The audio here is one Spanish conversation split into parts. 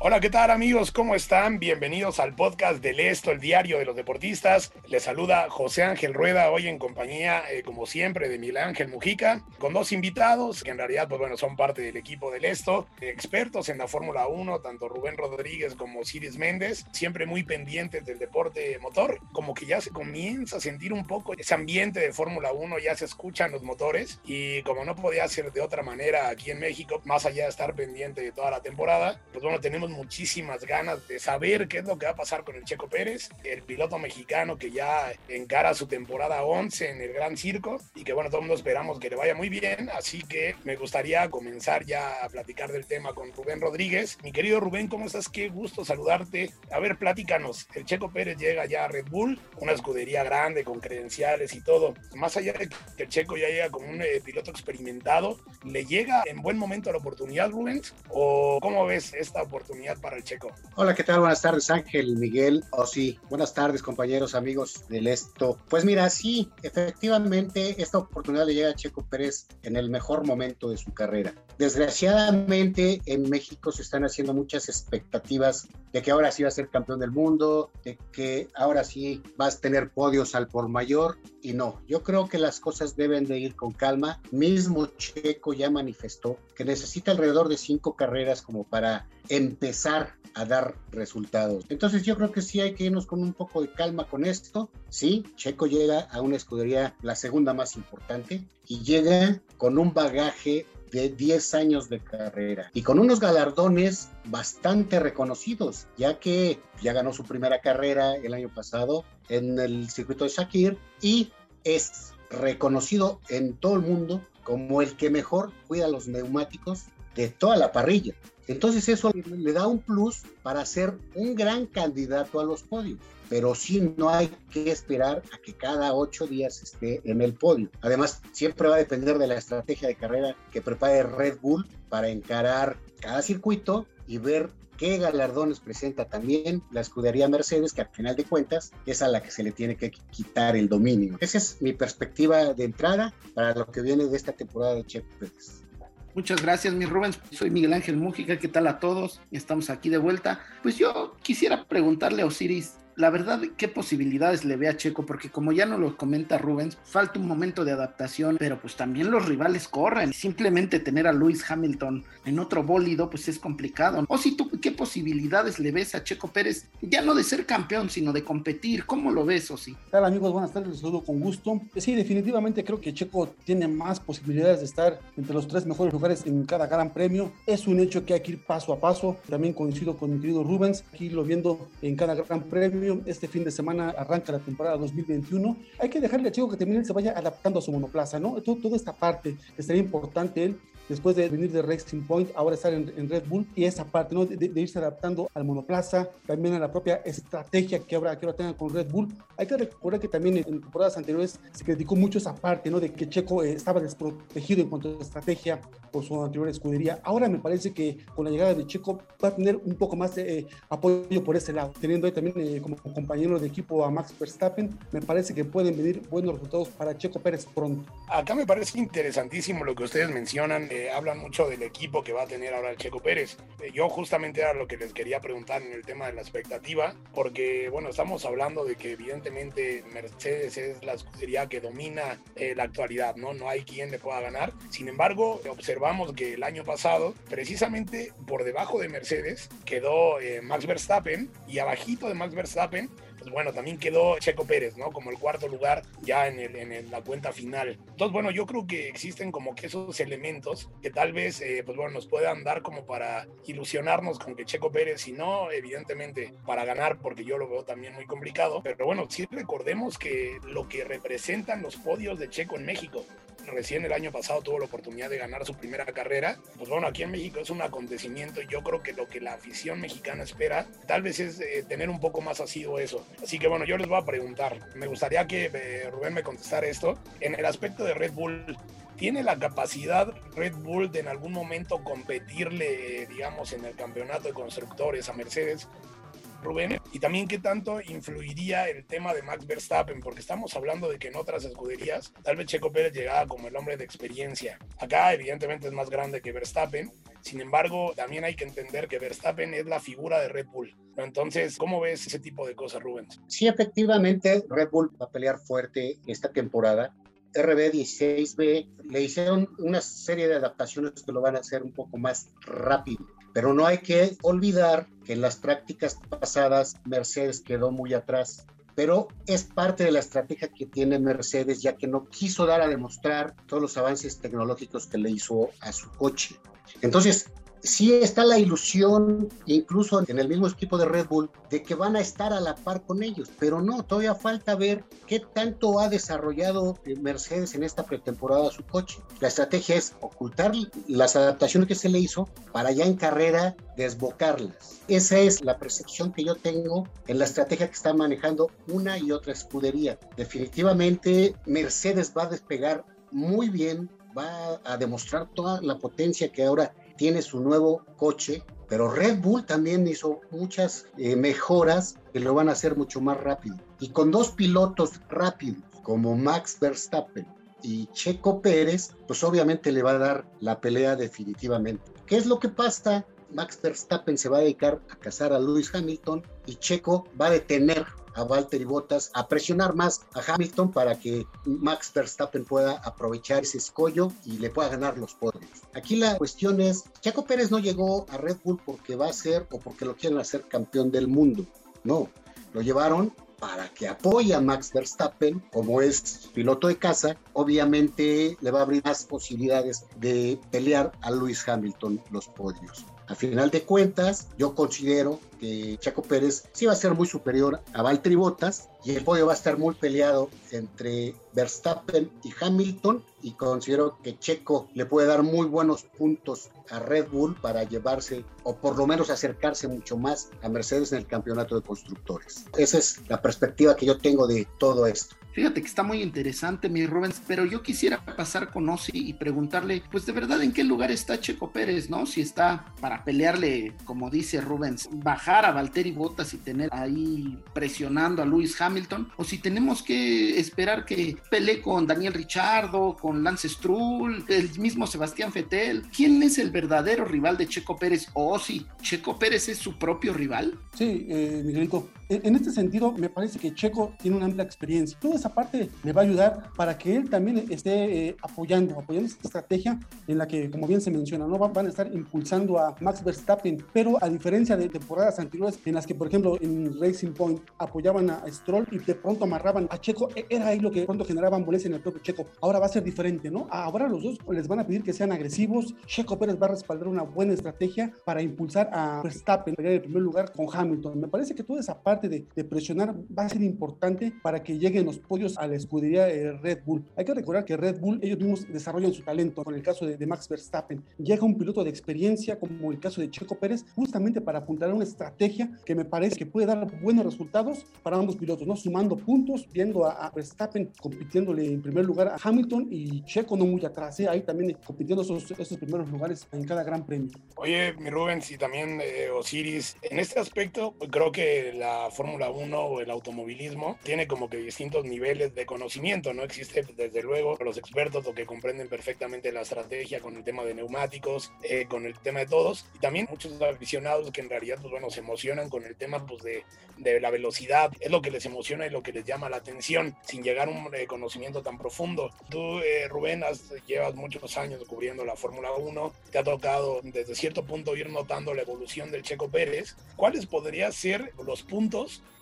Hola, ¿qué tal amigos? ¿Cómo están? Bienvenidos al podcast del Esto, el diario de los deportistas. Les saluda José Ángel Rueda, hoy en compañía, eh, como siempre, de Miguel Ángel Mujica, con dos invitados que en realidad, pues bueno, son parte del equipo del Esto, expertos en la Fórmula 1, tanto Rubén Rodríguez como Ciris Méndez, siempre muy pendientes del deporte motor, como que ya se comienza a sentir un poco ese ambiente de Fórmula 1, ya se escuchan los motores y como no podía ser de otra manera aquí en México, más allá de estar pendiente de toda la temporada, pues bueno, tenemos muchísimas ganas de saber qué es lo que va a pasar con el Checo Pérez, el piloto mexicano que ya encara su temporada 11 en el Gran Circo y que bueno, todo el mundo esperamos que le vaya muy bien, así que me gustaría comenzar ya a platicar del tema con Rubén Rodríguez. Mi querido Rubén, ¿cómo estás? Qué gusto saludarte. A ver, platícanos, el Checo Pérez llega ya a Red Bull, una escudería grande con credenciales y todo. Más allá de que el Checo ya llega como un eh, piloto experimentado, ¿le llega en buen momento la oportunidad, Rubens? ¿O cómo ves esta oportunidad? Para el Checo. Hola, ¿qué tal? Buenas tardes, Ángel, Miguel, o sí. Buenas tardes, compañeros, amigos del Esto. Pues mira, sí, efectivamente, esta oportunidad le llega a Checo Pérez en el mejor momento de su carrera. Desgraciadamente, en México se están haciendo muchas expectativas de que ahora sí va a ser campeón del mundo, de que ahora sí vas a tener podios al por mayor, y no, yo creo que las cosas deben de ir con calma. Mismo Checo ya manifestó que necesita alrededor de cinco carreras como para empezar a dar resultados. Entonces yo creo que sí hay que irnos con un poco de calma con esto. Sí, Checo llega a una escudería, la segunda más importante, y llega con un bagaje de 10 años de carrera y con unos galardones bastante reconocidos, ya que ya ganó su primera carrera el año pasado en el circuito de Shakir y es reconocido en todo el mundo como el que mejor cuida los neumáticos de toda la parrilla. Entonces eso le da un plus para ser un gran candidato a los podios. Pero sí no hay que esperar a que cada ocho días esté en el podio. Además, siempre va a depender de la estrategia de carrera que prepare Red Bull para encarar cada circuito y ver qué galardones presenta también la escudería Mercedes, que al final de cuentas es a la que se le tiene que quitar el dominio. Esa es mi perspectiva de entrada para lo que viene de esta temporada de Checo Pérez. Muchas gracias, mi Rubens. Soy Miguel Ángel Mújica. ¿Qué tal a todos? Estamos aquí de vuelta. Pues yo quisiera preguntarle a Osiris, la verdad, ¿qué posibilidades le ve a Checo? Porque como ya nos lo comenta Rubens, falta un momento de adaptación, pero pues también los rivales corren. Simplemente tener a Lewis Hamilton en otro bólido, pues es complicado. O si tú, ¿qué posibilidades le ves a Checo Pérez? Ya no de ser campeón, sino de competir. ¿Cómo lo ves, Osi? Hola amigos? Buenas tardes, les saludo con gusto. Sí, definitivamente creo que Checo tiene más posibilidades de estar entre los tres mejores lugares en cada gran premio. Es un hecho que hay que ir paso a paso. También coincido con mi querido Rubens, aquí lo viendo en cada gran premio este fin de semana arranca la temporada 2021. Hay que dejarle a Chico que también se vaya adaptando a su monoplaza, ¿no? toda esta parte que sería importante él después de venir de Racing Point, ahora estar en, Red Bull y esa parte ¿no? de, irse adaptando al monoplaza, también a la propia estrategia que ahora, que ahora con Red Bull. Hay que recordar que también en, temporadas anteriores se criticó mucho esa parte ¿no? de que Checo eh, estaba desprotegido en cuanto a estrategia por su anterior escudería. Ahora me parece que con la llegada de Checo va a tener un poco más de eh, apoyo por ese lado, teniendo ahí también eh, como compañero de equipo a Max Verstappen, me parece que pueden venir buenos resultados para Checo Pérez pronto. Acá me parece interesantísimo lo que ustedes mencionan hablan mucho del equipo que va a tener ahora el Checo Pérez. Eh, yo justamente era lo que les quería preguntar en el tema de la expectativa, porque bueno, estamos hablando de que evidentemente Mercedes es la escudería que domina eh, la actualidad, ¿no? No hay quien le pueda ganar. Sin embargo, observamos que el año pasado, precisamente por debajo de Mercedes, quedó eh, Max Verstappen y abajito de Max Verstappen pues bueno, también quedó Checo Pérez, ¿no? Como el cuarto lugar ya en, el, en la cuenta final. Entonces, bueno, yo creo que existen como que esos elementos que tal vez, eh, pues bueno, nos puedan dar como para ilusionarnos con que Checo Pérez, si no, evidentemente, para ganar, porque yo lo veo también muy complicado, pero bueno, sí recordemos que lo que representan los podios de Checo en México, recién el año pasado tuvo la oportunidad de ganar su primera carrera. Pues bueno, aquí en México es un acontecimiento y yo creo que lo que la afición mexicana espera tal vez es eh, tener un poco más asido eso. Así que bueno, yo les voy a preguntar, me gustaría que eh, Rubén me contestara esto. En el aspecto de Red Bull, ¿Tiene la capacidad Red Bull de en algún momento competirle, digamos, en el campeonato de constructores a Mercedes? Rubén, y también qué tanto influiría el tema de Max Verstappen, porque estamos hablando de que en otras escuderías tal vez Checo Pérez llegaba como el hombre de experiencia. Acá evidentemente es más grande que Verstappen, sin embargo también hay que entender que Verstappen es la figura de Red Bull. Entonces, ¿cómo ves ese tipo de cosas, Rubén? Sí, efectivamente, Red Bull va a pelear fuerte esta temporada. RB16B le hicieron una serie de adaptaciones que lo van a hacer un poco más rápido pero no hay que olvidar que en las prácticas pasadas Mercedes quedó muy atrás. Pero es parte de la estrategia que tiene Mercedes, ya que no quiso dar a demostrar todos los avances tecnológicos que le hizo a su coche. Entonces, sí está la ilusión, incluso en el mismo equipo de Red Bull, de que van a estar a la par con ellos, pero no, todavía falta ver qué tanto ha desarrollado Mercedes en esta pretemporada su coche. La estrategia es ocultar las adaptaciones que se le hizo para ya en carrera desbocarlas. Esa es la percepción que yo tengo en la estrategia que está manejando una y otra escudería. Definitivamente Mercedes va a despegar muy bien, va a demostrar toda la potencia que ahora tiene su nuevo coche, pero Red Bull también hizo muchas eh, mejoras que lo van a hacer mucho más rápido. Y con dos pilotos rápidos como Max Verstappen y Checo Pérez, pues obviamente le va a dar la pelea definitivamente. ¿Qué es lo que pasa? Max Verstappen se va a dedicar a cazar a Lewis Hamilton y Checo va a detener a Valtteri Bottas a presionar más a Hamilton para que Max Verstappen pueda aprovechar ese escollo y le pueda ganar los podios. Aquí la cuestión es, Chaco Pérez no llegó a Red Bull porque va a ser o porque lo quieren hacer campeón del mundo. No, lo llevaron para que apoye a Max Verstappen, como es piloto de casa, obviamente le va a abrir más posibilidades de pelear a Lewis Hamilton los podios. A final de cuentas, yo considero que Chaco Pérez sí va a ser muy superior a Valtteri Bottas y el podio va a estar muy peleado entre Verstappen y Hamilton y considero que Checo le puede dar muy buenos puntos a Red Bull para llevarse o por lo menos acercarse mucho más a Mercedes en el campeonato de constructores. Esa es la perspectiva que yo tengo de todo esto. Fíjate que está muy interesante, mi Rubens, pero yo quisiera pasar con Ozzy y preguntarle, pues de verdad, ¿en qué lugar está Checo Pérez, no? Si está para pelearle, como dice Rubens, a Valtteri Bottas y tener ahí presionando a Lewis Hamilton, o si tenemos que esperar que pelee con Daniel Richardo, con Lance Stroll, el mismo Sebastián Fettel. ¿Quién es el verdadero rival de Checo Pérez? O si Checo Pérez es su propio rival. Sí, eh, Miguelito, en este sentido me parece que Checo tiene una amplia experiencia. Toda esa parte le va a ayudar para que él también esté eh, apoyando, apoyando esta estrategia en la que, como bien se menciona, no van a estar impulsando a Max Verstappen, pero a diferencia de temporadas anteriores en las que, por ejemplo, en Racing Point apoyaban a Stroll y de pronto amarraban a Checo, e-, era ahí lo que pronto generaba molestia en el propio Checo. Ahora va a ser diferente, ¿no? Ahora los dos les van a pedir que sean agresivos. Checo Pérez va a respaldar una buena estrategia para impulsar a Verstappen, en el primer lugar con Hamilton. Me parece que toda esa parte de, presionar va a ser importante para que lleguen los podios a la escudería Red Bull. Hay que recordar que Red Bull, ellos mismos desarrollan su talento, con el caso de, Max Verstappen. Llega un piloto de experiencia, como el caso de Checo Pérez, justamente para apuntar a una estrategia que me parece que puede dar buenos resultados para ambos pilotos, ¿no? Sumando puntos, viendo a, Verstappen compitiéndole en primer lugar a Hamilton y Checo no muy atrás, ¿eh? ahí también compitiendo esos, esos primeros lugares en cada gran premio. Oye, mi Rubens y también eh, Osiris, en este aspecto creo que la Fórmula 1 o el automovilismo tiene como que distintos niveles de conocimiento, ¿no? Existe desde luego los expertos que comprenden perfectamente la estrategia con el tema de neumáticos, eh, con el tema de todos, y también muchos aficionados que en realidad, pues bueno, se emocionan con el tema pues de, de la velocidad, es lo que les emociona y lo que les llama la atención, sin llegar a un eh, conocimiento tan profundo. Tú, eh, Rubén, has, llevas muchos años cubriendo la Fórmula 1, te ha tocado desde cierto punto ir notando la evolución del Checo Pérez. ¿Cuáles podrían ser los puntos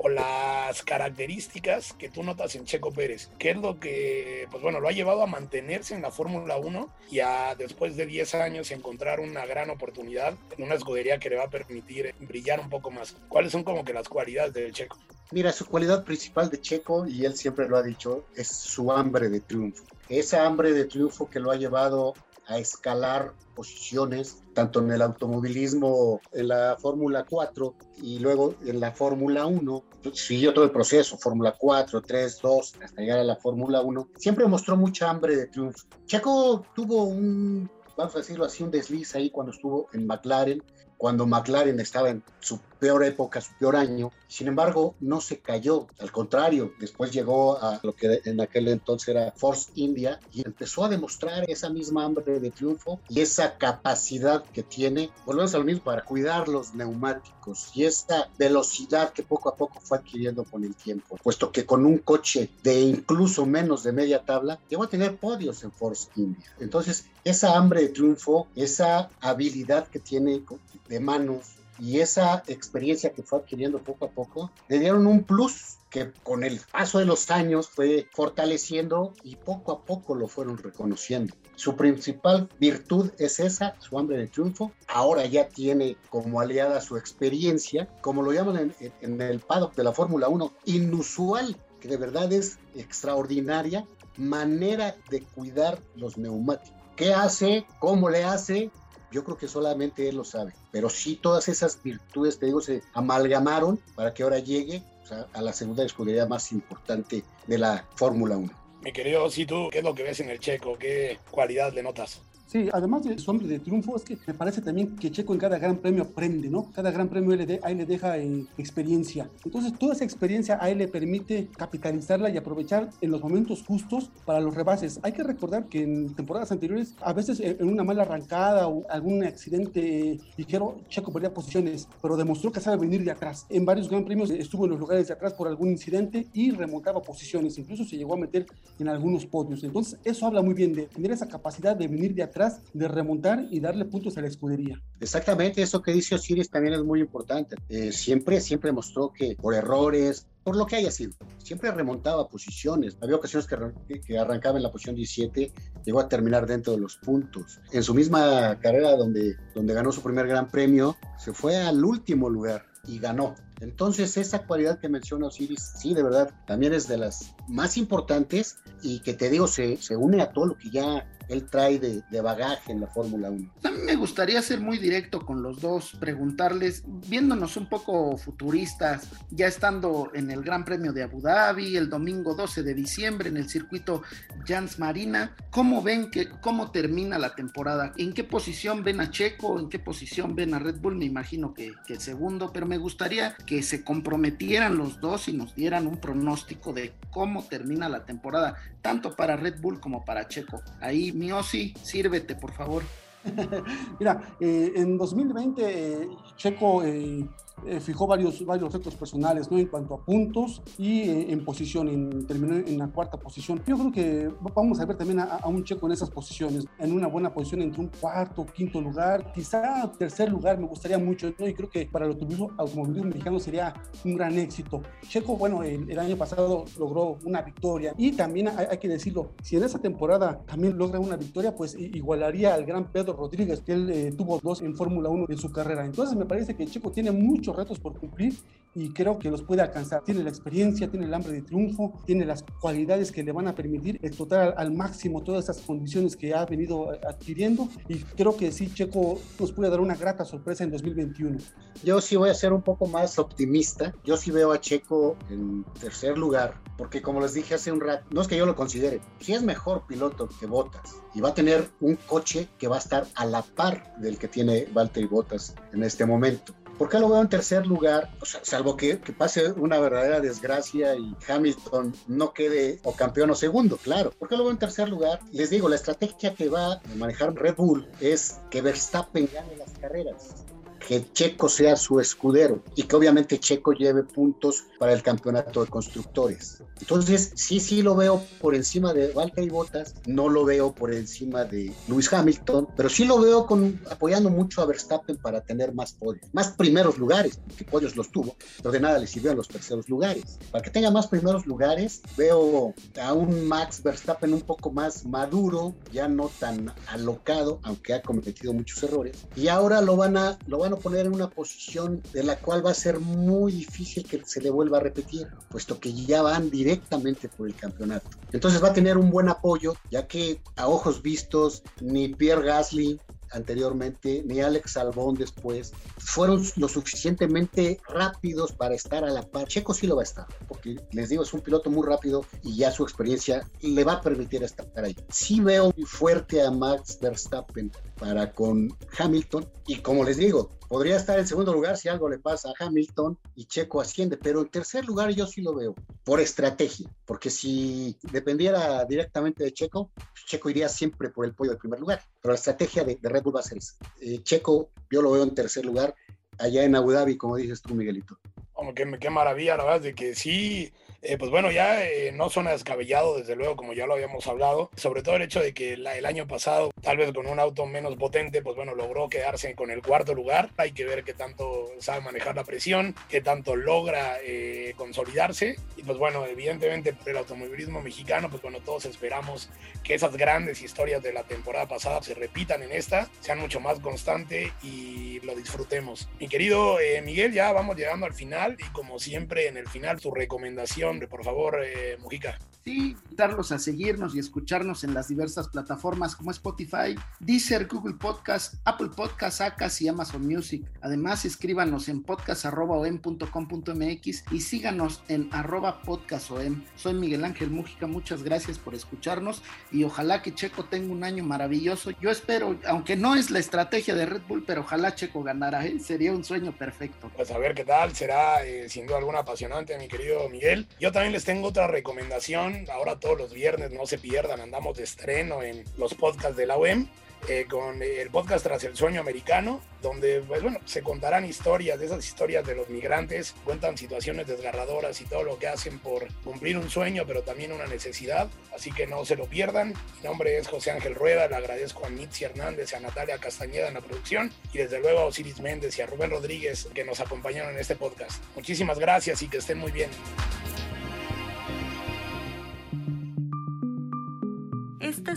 o las características que tú notas en Checo Pérez? ¿Qué es lo que, pues bueno, lo ha llevado a mantenerse en la Fórmula 1 y a después de 10 años encontrar una gran oportunidad en una escudería que le va a permitir brillar un poco más? ¿Cuáles son como que las cualidades del Checo? Mira, su cualidad principal de Checo, y él siempre lo ha dicho, es su hambre de triunfo. Esa hambre de triunfo que lo ha llevado a escalar posiciones, tanto en el automovilismo, en la Fórmula 4 y luego en la Fórmula 1. Siguió todo el proceso, Fórmula 4, 3, 2, hasta llegar a la Fórmula 1. Siempre mostró mucha hambre de triunfo. Checo tuvo un, vamos a decirlo así, un desliz ahí cuando estuvo en McLaren, cuando McLaren estaba en su peor época, su peor año. Sin embargo, no se cayó, al contrario, después llegó a lo que en aquel entonces era Force India y empezó a demostrar esa misma hambre de triunfo y esa capacidad que tiene, volvemos a lo mismo, para cuidar los neumáticos y esa velocidad que poco a poco fue adquiriendo con el tiempo, puesto que con un coche de incluso menos de media tabla, llegó a tener podios en Force India. Entonces, esa hambre de triunfo, esa habilidad que tiene de manos, y esa experiencia que fue adquiriendo poco a poco le dieron un plus que con el paso de los años fue fortaleciendo y poco a poco lo fueron reconociendo. Su principal virtud es esa, su hambre de triunfo. Ahora ya tiene como aliada su experiencia, como lo llaman en, el paddock de la Fórmula 1, inusual, que de verdad es extraordinaria manera de cuidar los neumáticos. ¿Qué hace? ¿Cómo le hace? Yo creo que solamente él lo sabe. Pero sí todas esas virtudes, te digo, se amalgamaron para que ahora llegue a la segunda escudería más importante de la Fórmula 1. Mi querido, si tú, ¿qué es lo que ves en el checo? ¿Qué cualidad le notas? Sí, además de su hombre de triunfo, es que me parece también que Checo en cada gran premio aprende, ¿no? Cada gran premio él ahí le deja eh, experiencia. Entonces, toda esa experiencia a él le permite capitalizarla y aprovechar en los momentos justos para los rebases. Hay que recordar que en temporadas anteriores, a veces en una mala arrancada o algún accidente ligero, Checo perdía posiciones, pero demostró que sabe venir de atrás. En varios gran premios estuvo en los lugares de atrás por algún incidente y remontaba posiciones. Incluso se llegó a meter en algunos podios. Entonces, eso habla muy bien de tener esa capacidad de venir de atrás de remontar y darle puntos a la escudería. Exactamente, eso que dice Osiris también es muy importante. Eh, siempre, siempre mostró que por errores, por lo que haya sido, siempre remontaba posiciones. Había ocasiones que, que arrancaba en la posición 17, llegó a terminar dentro de los puntos. En su misma carrera donde, donde ganó su primer gran premio, se fue al último lugar y ganó. Entonces, esa cualidad que menciona Osiris, sí, de verdad, también es de las más importantes y que te digo, se, se une a todo lo que ya él trae de, bagaje en la Fórmula 1. A mí me gustaría ser muy directo con los dos, preguntarles, viéndonos un poco futuristas, ya estando en el Gran Premio de Abu Dhabi, el domingo 12 de diciembre en el circuito Jans Marina, ¿cómo ven que cómo termina la temporada? ¿En qué posición ven a Checo? ¿En qué posición ven a Red Bull? Me imagino que, que segundo, pero me gustaría que se comprometieran los dos y nos dieran un pronóstico de cómo termina la temporada, tanto para Red Bull como para Checo. Ahí Miosi, sírvete, por favor. Mira, eh, en 2020 eh, Checo eh, eh, fijó varios, varios retos personales, ¿no? En cuanto a puntos y eh, en posición, en, terminó en la cuarta posición. Yo creo que vamos a ver también a, un Checo en esas posiciones, en una buena posición entre un cuarto, quinto lugar, quizá tercer lugar, me gustaría mucho, ¿no? Y creo que para el automovilismo, automovilismo mexicano sería un gran éxito. Checo, bueno, el, año pasado logró una victoria y también hay, que decirlo, si en esa temporada también logra una victoria, pues igualaría al gran Pedro Rodríguez, que él eh, tuvo dos en Fórmula 1 en su carrera. Entonces me parece que Checo tiene mucho retos por cumplir y creo que los puede alcanzar. Tiene la experiencia, tiene el hambre de triunfo, tiene las cualidades que le van a permitir explotar al, máximo todas esas condiciones que ha venido adquiriendo y creo que sí, Checo nos puede dar una grata sorpresa en 2021. Yo sí voy a ser un poco más optimista. Yo sí veo a Checo en tercer lugar, porque como les dije hace un rato, no es que yo lo considere, sí es mejor piloto que Bottas y va a tener un coche que va a estar a la par del que tiene Valtteri Bottas en este momento. ¿Por qué lo veo en tercer lugar? salvo que, pase una verdadera desgracia y Hamilton no quede o campeón o segundo, claro. ¿Por qué lo veo en tercer lugar? Les digo, la estrategia que va a manejar Red Bull es que Verstappen gane las carreras que Checo sea su escudero y que obviamente Checo lleve puntos para el campeonato de constructores. Entonces, sí, sí lo veo por encima de Valtteri Bottas, no lo veo por encima de Lewis Hamilton, pero sí lo veo con, apoyando mucho a Verstappen para tener más podios, más primeros lugares, porque podios los tuvo, pero de nada le sirvieron los terceros lugares. Para que tenga más primeros lugares, veo a un Max Verstappen un poco más maduro, ya no tan alocado, aunque ha cometido muchos errores, y ahora lo van a, lo van a poner en una posición de la cual va a ser muy difícil que se le vuelva a repetir, puesto que ya van directamente por el campeonato. Entonces va a tener un buen apoyo, ya que a ojos vistos ni Pierre Gasly anteriormente, ni Alex Albón después, fueron lo suficientemente rápidos para estar a la par. Checo sí lo va a estar, porque les digo, es un piloto muy rápido y ya su experiencia le va a permitir estar ahí. Sí veo fuerte a Max Verstappen para con Hamilton y como les digo, podría estar en segundo lugar si algo le pasa a Hamilton y Checo asciende, pero en tercer lugar yo sí lo veo por estrategia, porque si dependiera directamente de Checo, Checo iría siempre por el pollo de primer lugar, pero la estrategia de, Red Bull va a ser esa. Eh, Checo yo lo veo en tercer lugar allá en Abu Dhabi, como dices tú, Miguelito. Como que qué maravilla, la verdad, de que sí eh, pues bueno, ya eh, no suena descabellado, desde luego, como ya lo habíamos hablado. Sobre todo el hecho de que el año pasado, tal vez con un auto menos potente, pues bueno, logró quedarse con el cuarto lugar. Hay que ver qué tanto sabe manejar la presión, qué tanto logra eh, consolidarse. Y pues bueno, evidentemente por el automovilismo mexicano, pues bueno, todos esperamos que esas grandes historias de la temporada pasada se repitan en esta, sean mucho más constante y lo disfrutemos. Mi querido Miguel, ya vamos llegando al final y como siempre en el final tu recomendación por favor, eh, Mujica. Sí, invitarlos a seguirnos y escucharnos en las diversas plataformas como Spotify, Deezer, Google Podcast, Apple Podcast, Acas y Amazon Music. Además, escríbanos en podcast.com.mx y síganos en arroba podcastom. Soy Miguel Ángel Mujica, muchas gracias por escucharnos y ojalá que Checo tenga un año maravilloso. Yo espero, aunque no es la estrategia de Red Bull, pero ojalá Checo ganara, ¿eh? sería un sueño perfecto. Pues a ver qué tal, será eh, sin duda alguna apasionante, mi querido Miguel. Yo también les tengo otra recomendación. Ahora todos los viernes no se pierdan, andamos de estreno en los podcasts de la UEM. Eh, con el podcast Tras el Sueño Americano, donde pues, bueno, se contarán historias, de esas historias de los migrantes, cuentan situaciones desgarradoras y todo lo que hacen por cumplir un sueño, pero también una necesidad, así que no se lo pierdan. Mi nombre es José Ángel Rueda, le agradezco a Mitzi Hernández a Natalia Castañeda en la producción y desde luego a Osiris Méndez y a Rubén Rodríguez que nos acompañaron en este podcast. Muchísimas gracias y que estén muy bien.